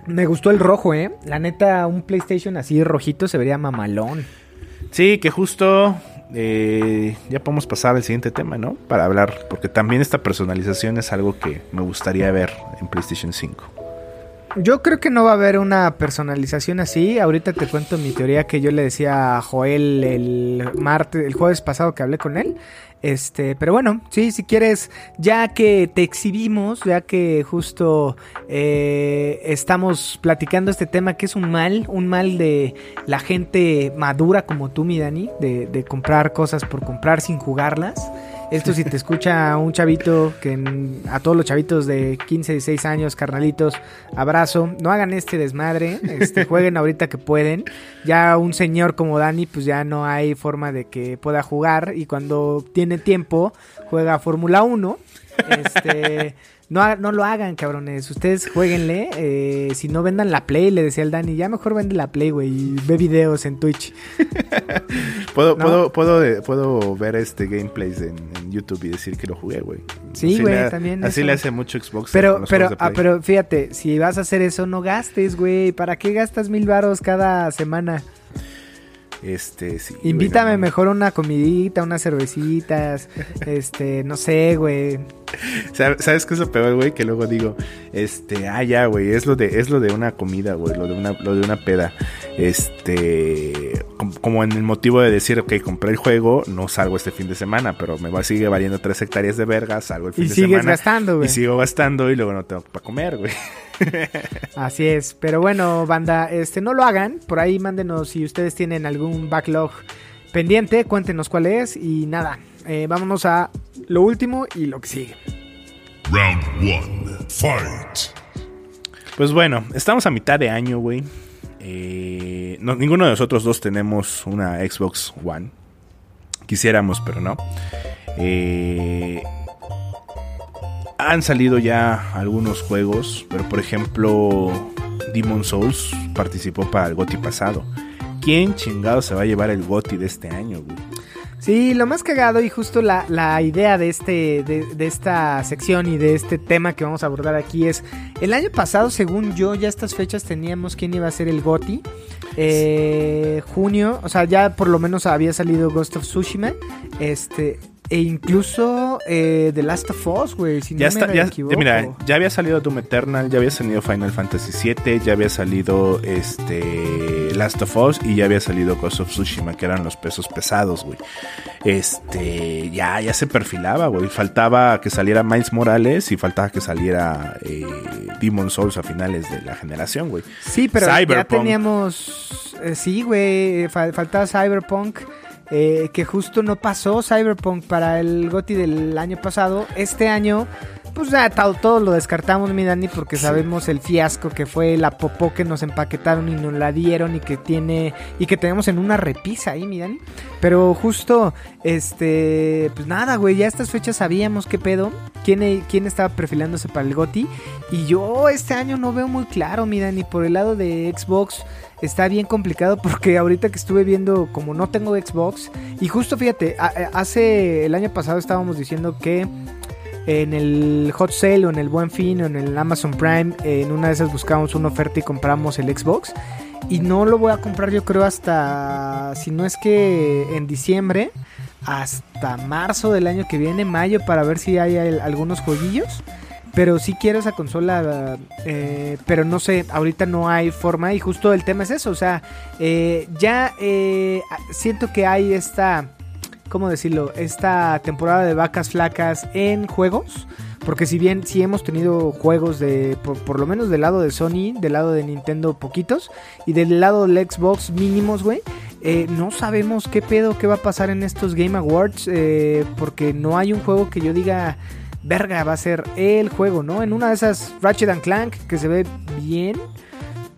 Me gustó el rojo, ¿eh? La neta, un PlayStation así rojito se vería mamalón. Sí, que justo eh, ya podemos pasar al siguiente tema, ¿no? Para hablar, porque también esta personalización es algo que me gustaría ver en PlayStation 5. Yo creo que no va a haber una personalización así. Ahorita te cuento mi teoría que yo le decía a Joel el martes, el jueves pasado que hablé con él. Este, pero bueno, sí, si quieres, ya que te exhibimos, ya que justo eh, estamos platicando este tema que es un mal, un mal de la gente madura como tú, mi Dani, de, de comprar cosas por comprar sin jugarlas. Esto si te escucha un chavito, que en- a todos los chavitos de 15, 16 años, carnalitos, abrazo. No hagan este desmadre, este, jueguen ahorita que pueden. Ya un señor como Dani, pues ya no hay forma de que pueda jugar. Y cuando tiene tiempo, juega Fórmula 1. Este, no, no lo hagan, cabrones. Ustedes jueguenle. eh, si no vendan la Play, le decía el Dani, ya mejor vende la Play, güey. Y ve videos en Twitch. Puedo, No. puedo, puedo, puedo ver este gameplays en, en YouTube y decir que lo jugué, güey. Sí, güey, también Así eso. le hace mucho Xbox. Pero, pero, ah, pero fíjate, si vas a hacer eso, no gastes, güey. ¿Para qué gastas mil varos cada semana? Este, sí. güey, Invítame no mames. mejor una comidita, unas cervecitas, este, no sé, güey. ¿Sabes qué es lo peor, güey? Que luego digo, este, ah, ya, güey, es lo de, es lo de una comida, güey, lo de una, lo de una peda. Este, com- como en el motivo de decir, ok, compré el juego, no salgo este fin de semana, pero me va, sigue valiendo tres hectáreas de verga, salgo el fin Y de sigues semana. gastando, güey. Y sigo gastando y luego no tengo para comer, güey. Así es, pero bueno, banda, este no lo hagan, por ahí mándenos si ustedes tienen algún backlog pendiente, cuéntenos cuál es y nada, eh, vámonos a lo último y lo que sigue. Round one. Fight. Pues bueno, estamos a mitad de año, güey. Eh, no- ninguno de nosotros dos tenemos una Xbox One. Quisiéramos, pero no. Eh, han salido ya algunos juegos, pero por ejemplo, Demon Souls participó para el GOTY pasado. ¿Quién chingado se va a llevar el GOTY de este año, güey? Sí, lo más cagado y justo la, la idea de, este, de, de esta sección y de este tema que vamos a abordar aquí es, el año pasado, según yo, ya estas fechas teníamos quién iba a ser el GOTI. Eh, junio, o sea, ya por lo menos había salido Ghost of Tsushima. Este, e incluso eh, The Last of Us, güey, si Ya no está, me ya, equivoco. mira, ya había salido Doom Eternal, ya había salido Final Fantasy VII, ya había salido este Last of Us y ya había salido Ghost of Tsushima, que eran los pesos pesados, güey. Este, ya, ya se perfilaba, güey. Faltaba que saliera Miles Morales y faltaba que saliera eh, Demon Souls a finales de la generación, güey. Sí, pero ya teníamos. eh, sí, güey. fal- faltaba Cyberpunk. Eh, que justo no pasó Cyberpunk para el GOTI del año pasado. Este año, pues ya to- todos lo descartamos, mi Dani, porque sabemos el fiasco que fue la popó que nos empaquetaron y nos la dieron y que tiene. y que tenemos en una repisa ahí, mi Dani. Pero justo, este. Pues nada, güey. Ya a estas fechas sabíamos qué pedo. Quién, quién estaba perfilándose para el GOTI. Y yo este año no veo muy claro, mira, ni por el lado de Xbox está bien complicado porque ahorita que estuve viendo, como no tengo Xbox, y justo fíjate, a- hace el año pasado estábamos diciendo que en el Hot Sale o en el Buen Fin o en el Amazon Prime, eh, en una de esas buscamos una oferta y compramos el Xbox. Y no lo voy a comprar yo creo hasta, si no es que en diciembre, hasta marzo del año que viene, mayo, para ver si hay al- algunos jueguillos. Pero sí quiero esa consola, eh, pero no sé, ahorita no hay forma y justo el tema es eso, o sea, eh, ya eh, siento que hay esta, ¿cómo decirlo? Esta temporada de vacas flacas en juegos, porque si bien sí hemos tenido juegos de, por, por lo menos del lado de Sony, del lado de Nintendo poquitos, y del lado del Xbox mínimos, güey, eh, no sabemos qué pedo, qué va a pasar en estos Game Awards, eh, porque no hay un juego que yo diga verga, va a ser el juego, ¿no? En una de esas Ratchet and Clank que se ve bien.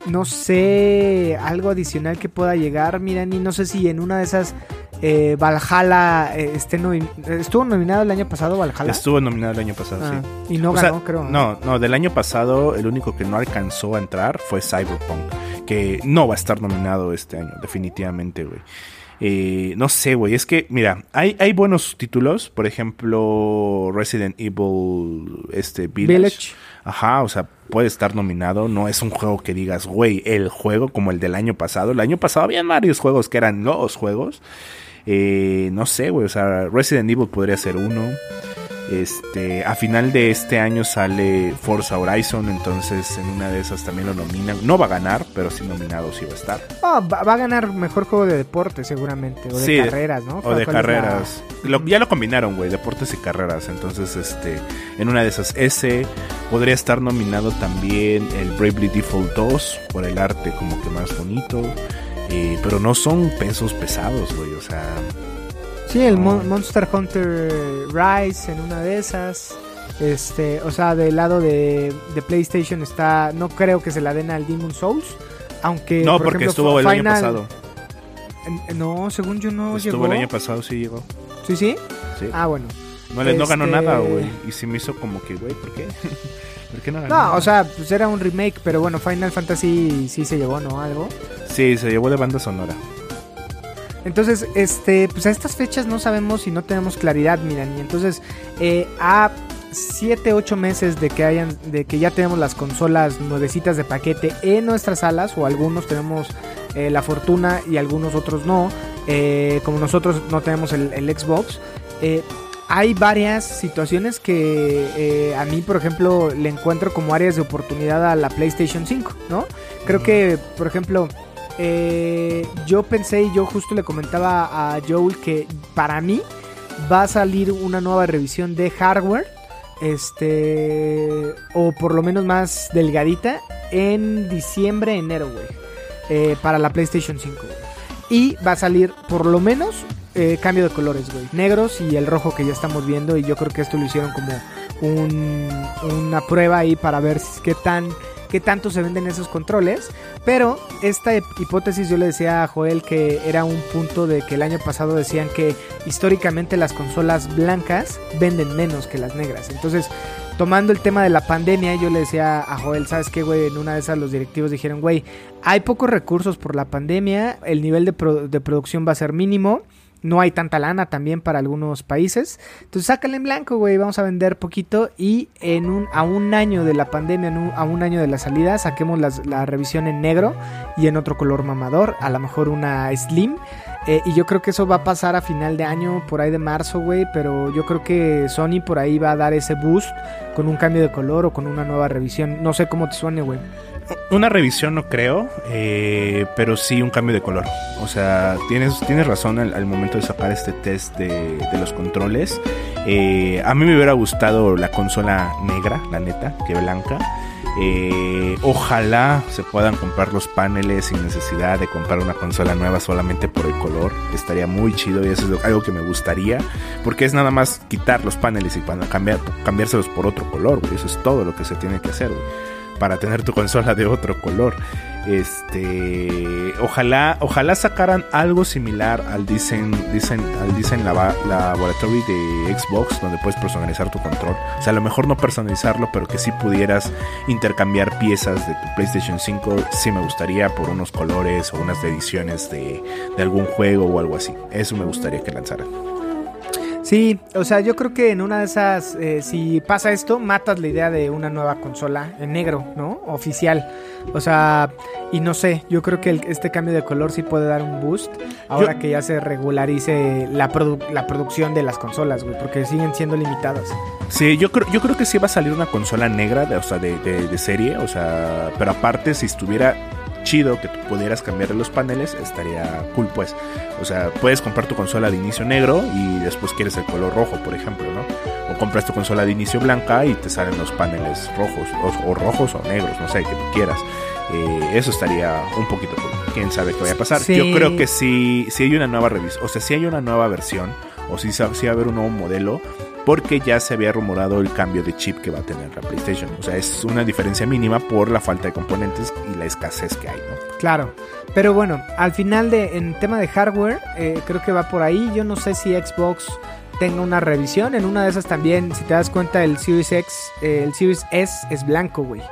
No sé, algo adicional que pueda llegar, mira, ni no sé si en una de esas eh, Valhalla eh, esté nomi- estuvo nominado el año pasado Valhalla. Estuvo nominado el año pasado, Ah, sí. Y no O sea, ganó, creo. No, no, del año pasado el único que no alcanzó a entrar fue Cyberpunk, que no va a estar nominado este año, definitivamente, güey. Eh, no sé, güey, es que, mira, hay, hay buenos títulos, por ejemplo, Resident Evil este, Village. Village. Ajá, o sea, puede estar nominado, no es un juego que digas, güey, el juego como el del año pasado. El año pasado habían varios juegos que eran los juegos. Eh, no sé, güey, o sea, Resident Evil podría ser uno. Este, a final de este año sale Forza Horizon, entonces en una de esas también lo nominan. No va a ganar, pero sí nominado sí va a estar. Ah, va, va a ganar mejor juego de deporte seguramente, o de Sí, carreras, ¿no? O ¿Cuál- de la- carreras. Lo- ya lo combinaron, güey, deportes y carreras. Entonces, este, en una de esas, ese podría estar nominado también el Bravely Default 2 por el arte como que más bonito. eh, pero no son pesos pesados, güey. O sea, Sí, el Mon- Monster Hunter Rise en una de esas. Este, o sea, del lado de, de PlayStation está. No creo que se la den al Demon Souls. Aunque. no, por porque ejemplo, estuvo el año pasado. No, según yo no estuvo llegó. el año pasado, sí llegó. Sí, sí. Sí. Ah, bueno. no, le, no ganó este- nada, güey. Y se me hizo como que, güey, ¿por qué? ¿Por qué no ganó? No, o sea, pues era un remake, pero bueno, Final Fantasy sí se llevó, ¿no? Algo. Sí, se llevó de banda sonora. Entonces, este, pues a estas fechas no sabemos y no tenemos claridad, miran. Y entonces, eh, a 7, 8 meses de que hayan, de que ya tenemos las consolas nuevecitas de paquete en nuestras salas, o algunos tenemos eh, la fortuna y algunos otros no. eh, como nosotros no tenemos el, el Xbox. eh, hay varias situaciones que eh, a mí, por ejemplo, le encuentro como áreas de oportunidad a la PlayStation 5, ¿no? Creo que, por ejemplo, eh, yo pensé y yo justo le comentaba a Joel que para mí va a salir una nueva revisión de hardware, este, o por lo menos más delgadita, en diciembre, enero, güey, eh, para la PlayStation 5. güey. Y va a salir por lo menos eh, cambio de colores, güey. Negros y el rojo que ya estamos viendo. Y yo creo que esto lo hicieron como un- una prueba ahí para ver qué tan qué tanto se venden esos controles. Pero esta hip- hipótesis yo le decía a Joel que era un punto de que el año pasado decían que históricamente las consolas blancas venden menos que las negras. Entonces, tomando el tema de la pandemia, yo le decía a Joel, ¿sabes qué, güey? En una de esas los directivos dijeron, güey, hay pocos recursos por la pandemia, el nivel de, de producción va a ser mínimo. No hay tanta lana también para algunos países. Entonces sácale en blanco, güey. Vamos a vender poquito. Y en un, a un año de la pandemia, un- a un año de la salida, saquemos la revisión en negro y en otro color mamador. A lo mejor una slim. Eh, y yo creo que eso va a pasar a final de año, por ahí de marzo, güey. Pero yo creo que Sony por ahí va a dar ese boost con un cambio de color o con una nueva revisión. No sé cómo te suene, güey. Una revisión no creo, eh, pero sí un cambio de color. O sea, tienes, tienes razón al, momento de sacar este test de, los controles. Eh, a mí me hubiera gustado la consola negra, la neta, que blanca. Eh, ojalá se puedan comprar los paneles sin necesidad de comprar una consola nueva solamente por el color. Estaría muy chido y eso es algo que me gustaría. Porque es nada más quitar los paneles y cambiar, cambiárselos por otro color, güey. Eso es todo lo que se tiene que hacer, güey para tener tu consola de otro color. Este, ojalá, ojalá sacaran algo similar al Design, Design- al Laboratory de Xbox, donde puedes personalizar tu control. O sea, a lo mejor no personalizarlo, pero que sí pudieras intercambiar piezas de tu PlayStation 5. Sí me gustaría por unos colores o unas ediciones de, de algún juego o algo así. Eso me gustaría que lanzaran. Sí, o sea, yo creo que en una de esas, eh, si pasa esto, matas la idea de una nueva consola en negro, ¿no? Oficial. O sea, y no sé, yo creo que el- este cambio de color sí puede dar un boost ahora Yo- que ya se regularice la, produ- la producción de las consolas, güey, porque siguen siendo limitadas. Sí, yo creo, yo creo que sí va a salir una consola negra, de, o sea, de, de- de serie, o sea, pero aparte si estuviera chido que tú pudieras cambiarle los paneles, estaría cool pues. O sea, puedes comprar tu consola de inicio negro y después quieres el color rojo, por ejemplo, ¿no? O compras tu consola de inicio blanca y te salen los paneles rojos, o, o rojos o negros, no sé, que tú quieras. Eh, eso estaría un poquito cool. Quién sabe qué vaya a pasar. Sí. Yo creo que sí, sí hay una nueva revisión, o sea, sí hay una nueva versión, o sí va a haber un nuevo modelo, porque ya se había rumorado el cambio de chip que va a tener la PlayStation. O sea, es una diferencia mínima por la falta de componentes y la escasez que hay, ¿no? Claro, pero bueno, al final de en tema de hardware, eh, creo que va por ahí. Yo no sé si Xbox tenga una revisión. En una de esas también, si te das cuenta, el Series X, eh, el Series S es blanco, güey.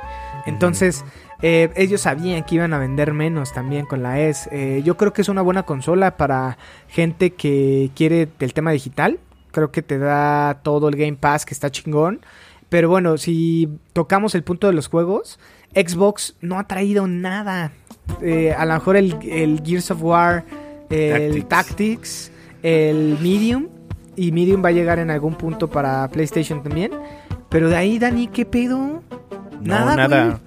Entonces, eh, ellos sabían que iban a vender menos también con la S. Eh, yo creo que es una buena consola para gente que quiere el tema digital. Creo que te da todo el Game Pass que está chingón. Pero bueno, si tocamos el punto de los juegos, Xbox no ha traído nada. Eh, a lo mejor el, el Gears of War, el Tactics. Tactics, el Medium. Y Medium va a llegar en algún punto para PlayStation también. Pero de ahí, Dani, ¿qué pedo? No, Nada, nada.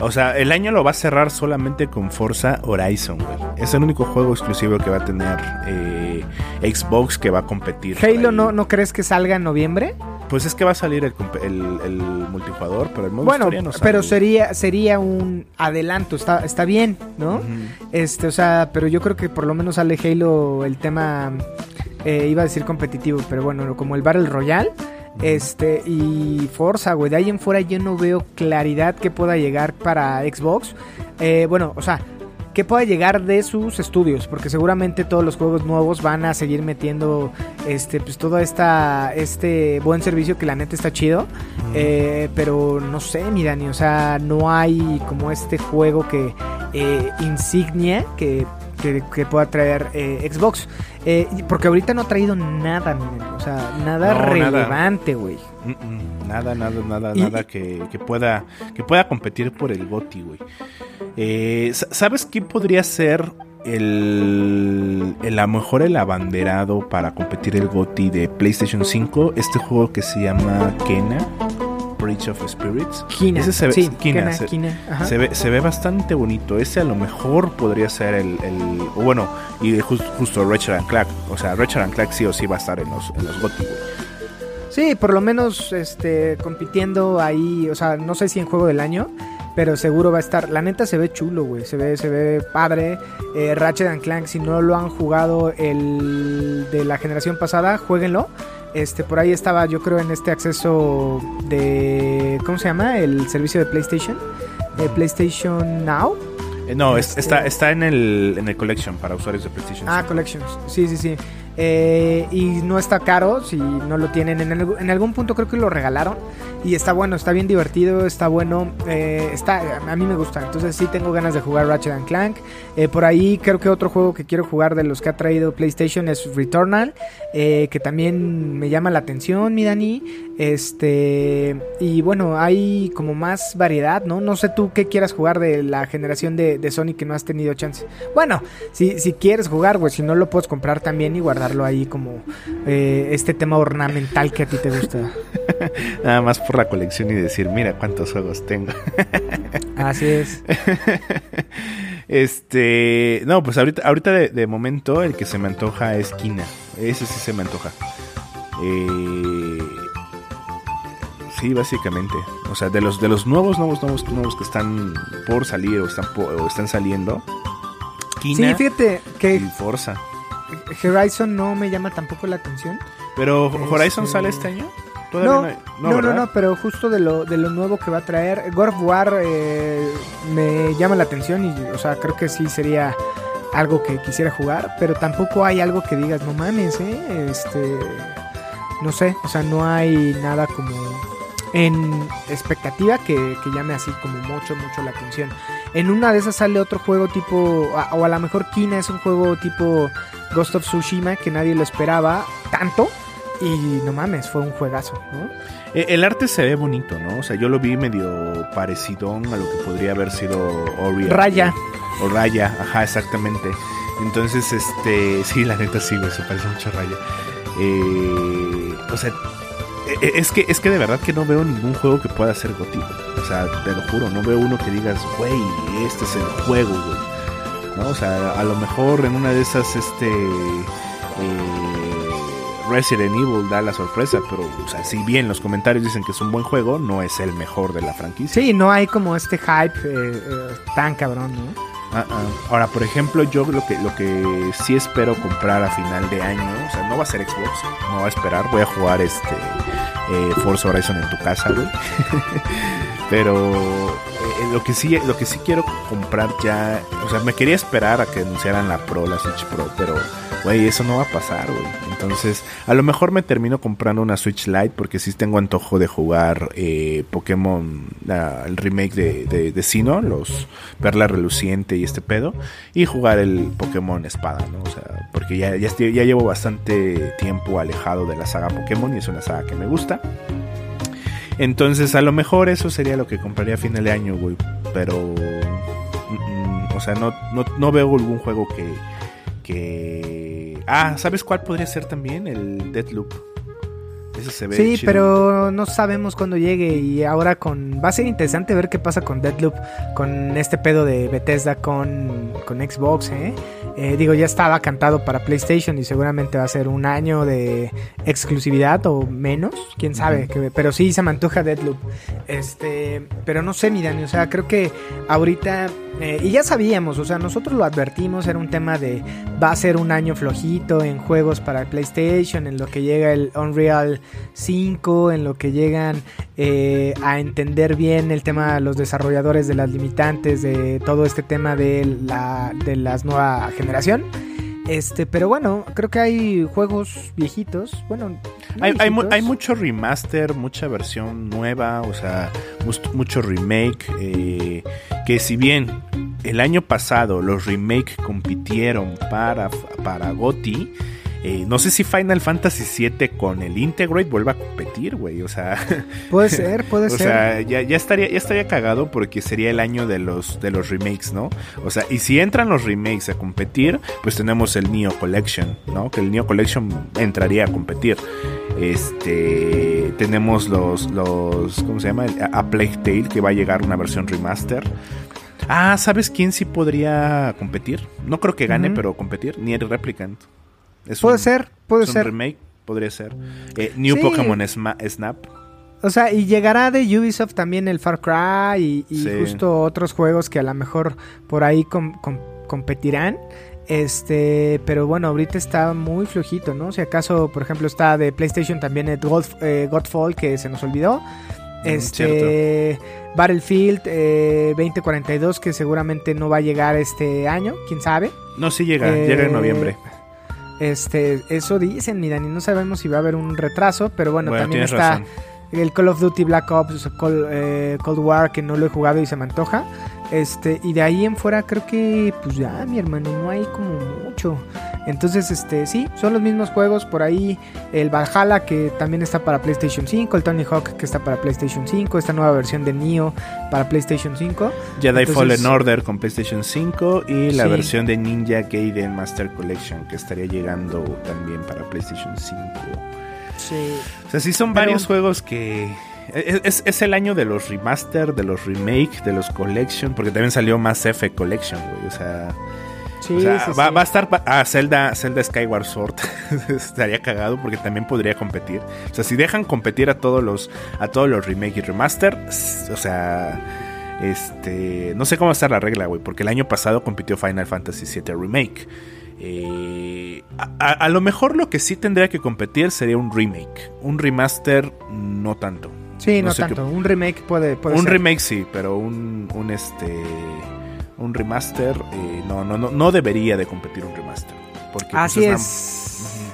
O sea, el año lo va a cerrar solamente con Forza Horizon, güey. Es el único juego exclusivo que va a tener eh, Xbox que va a competir. Halo. ¿no, ¿no crees que salga en noviembre? Pues es que va a salir el, comp- el- el multijugador, pero el modo Bueno, no sale. pero sería, sería un adelanto, está, está bien, ¿no? Este, o sea, pero yo creo que por lo menos sale Halo el tema, eh, iba a decir competitivo, pero bueno, como el Battle Royale, este, y Forza, güey, de ahí en fuera yo no veo claridad que pueda llegar para Xbox. Eh, bueno, o sea, que pueda llegar de sus estudios, porque seguramente todos los juegos nuevos van a seguir metiendo, este, pues todo esta, este buen servicio que la neta está chido. Eh, pero no sé, mi Dani, o sea, no hay como este juego que eh, insignia que, que, que pueda traer eh, Xbox. Eh, porque ahorita no ha traído nada, o sea, nada No, relevante, güey. Nada, nada, nada, Y- nada que, que pueda que pueda competir por el GOTY, güey. Eh, sa- ¿Sabes quién podría ser el, el a lo mejor el abanderado para competir el GOTY de PlayStation 5, este juego que se llama Kena, Bridge of Spirits. Kina, Ese se ve, sí, se, Kina, ajá. se ve, se ve bastante bonito. Ese a lo mejor podría ser el, el- o bueno, y de jus- justo Ratchet and Clank. O sea, Ratchet and Clank sí o sí va a estar en los, en los GOTY, güey. Sí, por lo menos este compitiendo ahí, o sea, no sé si en juego del año, pero seguro va a estar. La neta se ve chulo, güey, se ve se ve padre. Eh, Ratchet and Clank si no lo han jugado el de la generación pasada, jueguenlo. Este por ahí estaba yo creo en este acceso de ¿cómo se llama? El servicio de PlayStation, de PlayStation Now. Eh, no, es- Este- está, está en el, en el Collection para usuarios de PlayStation. Ah, 5. Collections. Sí, sí, sí. Eh, y no está caro si no lo tienen. En, en algún punto creo que lo regalaron. Y está bueno, está bien divertido, está bueno. eh, está, a mí me gusta. Entonces sí tengo ganas de jugar Ratchet Clank. Eh, por ahí creo que otro juego que quiero jugar de los que ha traído PlayStation es Returnal. que también me llama la atención, mi Dani. Este. Y bueno, hay como más variedad, ¿no? No sé tú qué quieras jugar de la generación de, de Sony que no has tenido chance. Bueno, si, si quieres jugar, güey, si no lo puedes comprar también y guardarlo ahí como eh, este tema ornamental que a ti te gusta. Nada más por la colección y decir, mira cuántos juegos tengo. Así es. Este, no, pues ahorita, ahorita de, de momento el que se me antoja es Kina. Ese sí se me antoja. Eh, sí, básicamente. O sea, de los de los nuevos, nuevos, nuevos, nuevos que están por salir o están po- o están saliendo. Kina Sí, fíjate y Forza. Horizon no me llama tampoco la atención. Pero Horizon Este- sale este año. No, Todavía no, no, ¿verdad? no, pero justo de lo, de lo nuevo que va a traer. God of War eh, me llama la atención y, o sea, creo que sí sería algo que quisiera jugar, pero tampoco hay algo que digas, no mames, ¿eh? Este, no sé, o sea, no hay nada como en expectativa que, que llame así como mucho, mucho la atención. En una de esas sale otro juego tipo, o a lo mejor Kina es un juego tipo Ghost of Tsushima que nadie lo esperaba tanto. Y no mames, fue un juegazo, ¿no? Eh, El arte se ve bonito, ¿no? O sea, yo lo vi medio parecido a lo que podría haber sido Ori. Raya. O Raya, ajá, exactamente. Entonces, este, sí, la neta sí, güey, se parece mucho a Raya. Eh, o sea, e- e- es que, es que de verdad que no veo ningún juego que pueda ser Goti. O sea, te lo juro, no veo uno que digas, güey, este es el juego, güey. ¿No? O sea, a lo mejor en una de esas, este, eh, Resident Evil da la sorpresa, pero, o sea, si bien los comentarios dicen que es un buen juego, no es el mejor de la franquicia. Sí, no hay como este hype eh, eh, tan cabrón, ¿no? Ah, ah. Ahora, por ejemplo, yo lo que, lo que sí espero comprar a final de año, o sea, no va a ser Xbox, no va a esperar, voy a jugar este eh, Forza Horizon en tu casa, güey. Pero eh, lo que sí, lo que sí quiero comprar ya, o sea, me quería esperar a que anunciaran la Pro, la Switch Pro, pero güey, eso no va a pasar, güey. Entonces, a lo mejor me termino comprando una Switch Lite porque sí tengo antojo de jugar eh, Pokémon, la- el remake de, de, Sinnoh, los Perla Reluciente y este pedo, y jugar el Pokémon Espada, ¿no? O sea, porque ya, ya llevo bastante tiempo alejado de la saga Pokémon y es una saga que me gusta. Entonces, a lo mejor eso sería lo que compraría a final de año, güey. Pero, mm, mm, o sea, no, no, no veo algún juego que, Ah, ¿sabes cuál podría ser también? El Deathloop. Ese se ve Sí, chido. pero no sabemos cuándo llegue y ahora con... Va a ser interesante ver qué pasa con Deadloop, con este pedo de Bethesda con, con Xbox, ¿eh? Eh, Digo, ya estaba cantado para PlayStation y seguramente va a ser un año de exclusividad o menos, quién sabe, que- pero sí se me antoja Deadloop. Este, pero no sé, mi Dani, o sea, creo que ahorita, eh, y ya sabíamos, o sea, nosotros lo advertimos, era un tema de va a ser un año flojito en juegos para PlayStation, en lo que llega el Unreal 5, en lo que llegan eh, a entender bien el tema de los desarrolladores de las limitantes, de todo este tema de la de las nueva generación. Este, pero bueno, creo que hay juegos viejitos, bueno, no Hay, hay, mu- viejitos. hay mucho remaster, mucha versión nueva, o sea, mucho remake. eh, que si bien el año pasado los remake compitieron para, para GOTY, Eh, no sé si Final Fantasy VII con el Integrate vuelva a competir, güey. O sea, Puede ser, puede o ser. sea, ya, ya estaría, ya estaría cagado porque sería el año de los, de los remakes, ¿no? O sea, y si entran los remakes a competir, pues tenemos el Neo Collection, ¿no? Que el Neo Collection entraría a competir. Este, tenemos los, los, ¿cómo se llama? A Plague Tale que va a llegar una versión remaster. Ah, ¿sabes quién sí podría competir? No creo que gane, pero competir. Nier Replicant. Es puede un- ser, puede es un ser. remake, podría ser. Eh, New Sí. Pokémon Sma- Snap. O sea, y llegará de Ubisoft también el Far Cry y, y Sí. justo otros juegos que a lo mejor por ahí com- com- competirán. Este, pero bueno, ahorita está muy flojito, ¿no? Si acaso, por ejemplo, está de PlayStation también el God, eh, Godfall que se nos olvidó. Este, Battlefield eh, 2042 que seguramente no va a llegar este año, quién sabe. No, sí llega, Eh, llega en noviembre. Este, eso dicen, mi Dani, no sabemos si va a haber un retraso, pero bueno, Bueno, también está razón. el Call of Duty Black Ops Call- eh, Cold War que no lo he jugado y se me antoja. Este, y de ahí en fuera creo que pues ya, mi hermano, no hay como mucho. Entonces, este, sí, son los mismos juegos por ahí el Valhalla que también está para PlayStation 5, el Tony Hawk que está para PlayStation 5, esta nueva versión de Neo para PlayStation 5. Jedi entonces- Fallen Order con PlayStation 5 y la Sí. versión de Ninja Gaiden Master Collection que estaría llegando también para PlayStation 5. Sí. O sea, sí son Pero- varios juegos que... Es, es- es el año de los remaster, de los remake, de los collection, porque también salió Mass Effect Collection, güey. O sea, Sí, o sea, sí, va, sí. va a estar... Ah, Zelda, Zelda Skyward Sword. Estaría cagado porque también podría competir. O sea, si dejan competir a todos los, a todos los remake y remaster, o sea... Este, no sé cómo va a estar la regla, güey, porque el año pasado compitió Final Fantasy VII Remake. Eh, a, a- a lo mejor lo que sí tendría que competir sería un remake. Un remaster, no tanto. Sí, no, sé tanto. Un remake puede, puede un ser. remake sí, pero un, un este un remaster eh, no, no, no, no debería de competir un remaster. Porque pues, Así es.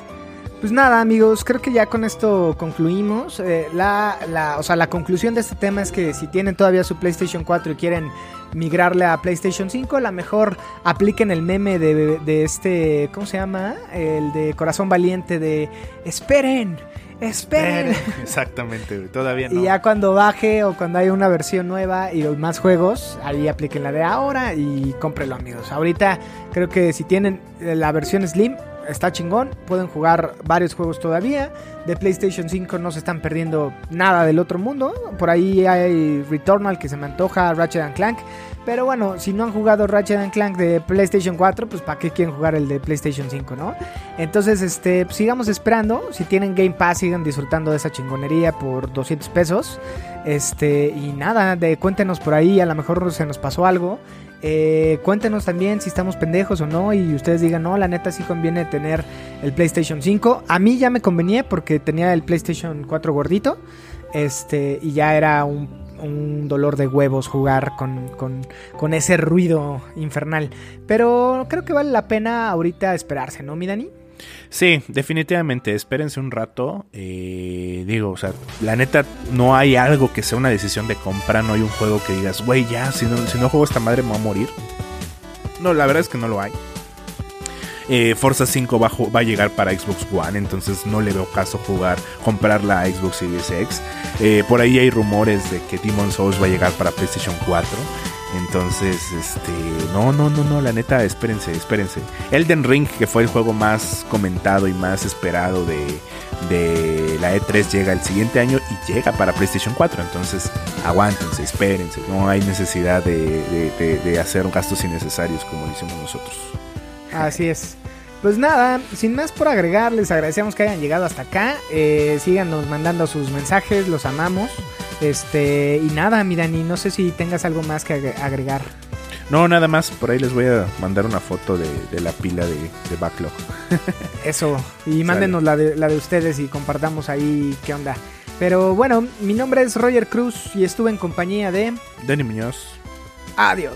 Pues nada, amigos, creo que ya con esto concluimos. Eh, la, la, o sea, la conclusión de este tema es que si tienen todavía su PlayStation 4 y quieren migrarle a PlayStation 5, la mejor apliquen el meme de, de este, ¿cómo se llama? El de Corazón Valiente de esperen, esperen. Exactamente, güey, todavía no. Y ya cuando baje o cuando haya una versión nueva y los más juegos, ahí apliquen la de ahora y cómprelo, amigos. Ahorita creo que si tienen eh, la versión Slim, está chingón. Pueden jugar varios juegos todavía. De PlayStation 5 no se están perdiendo nada del otro mundo. Por ahí hay Returnal que se me antoja, Ratchet and Clank. Pero bueno, si no han jugado Ratchet Clank de PlayStation 4, pues para qué quieren jugar el de PlayStation 5, ¿no? Entonces, este, pues, sigamos esperando. Si tienen Game Pass, sigan disfrutando de esa chingonería por 200 pesos. Este, y nada, de, cuéntenos por ahí, a lo mejor se nos pasó algo. Eh, cuéntenos también si estamos pendejos o no. Y ustedes digan, no, la neta sí conviene tener el PlayStation 5. A mí ya me convenía porque tenía el PlayStation 4 gordito. Este, y ya era un, un dolor de huevos jugar con, con, con ese ruido infernal. Pero creo que vale la pena ahorita esperarse, ¿no, mi Dani? Sí, definitivamente, espérense un rato. eh, digo, o sea, la neta, no hay algo que sea una decisión de compra, no hay un juego que digas, güey, ya, si no, si no juego esta madre me va a morir. No, la verdad es que no lo hay. Eh, Forza 5 va, va a llegar para Xbox One, entonces no le veo caso jugar, comprar la Xbox Series X. Eh, por ahí hay rumores de que Demon Souls va a llegar para PlayStation 4. Entonces, este, no, no, no, no, la neta, espérense, espérense. Elden Ring, que fue el juego más comentado y más esperado de, la E3, llega el siguiente año y llega para PlayStation 4. Entonces, aguántense, espérense. No hay necesidad de, hacer gastos innecesarios como hicimos nosotros. Así es. Pues nada, sin más por agregar, les agradecemos que hayan llegado hasta acá. Eh, síganos mandando sus mensajes, los amamos. Este, y nada, mi Dani, no sé si tengas algo más que agre- agregar. No, nada más, por ahí les voy a mandar una foto de, de la pila de, de backlog. Eso, y mándenos la de, la de ustedes y compartamos ahí qué onda. Pero bueno, mi nombre es Roger Cruz y estuve en compañía de... Danny Muñoz. Adiós.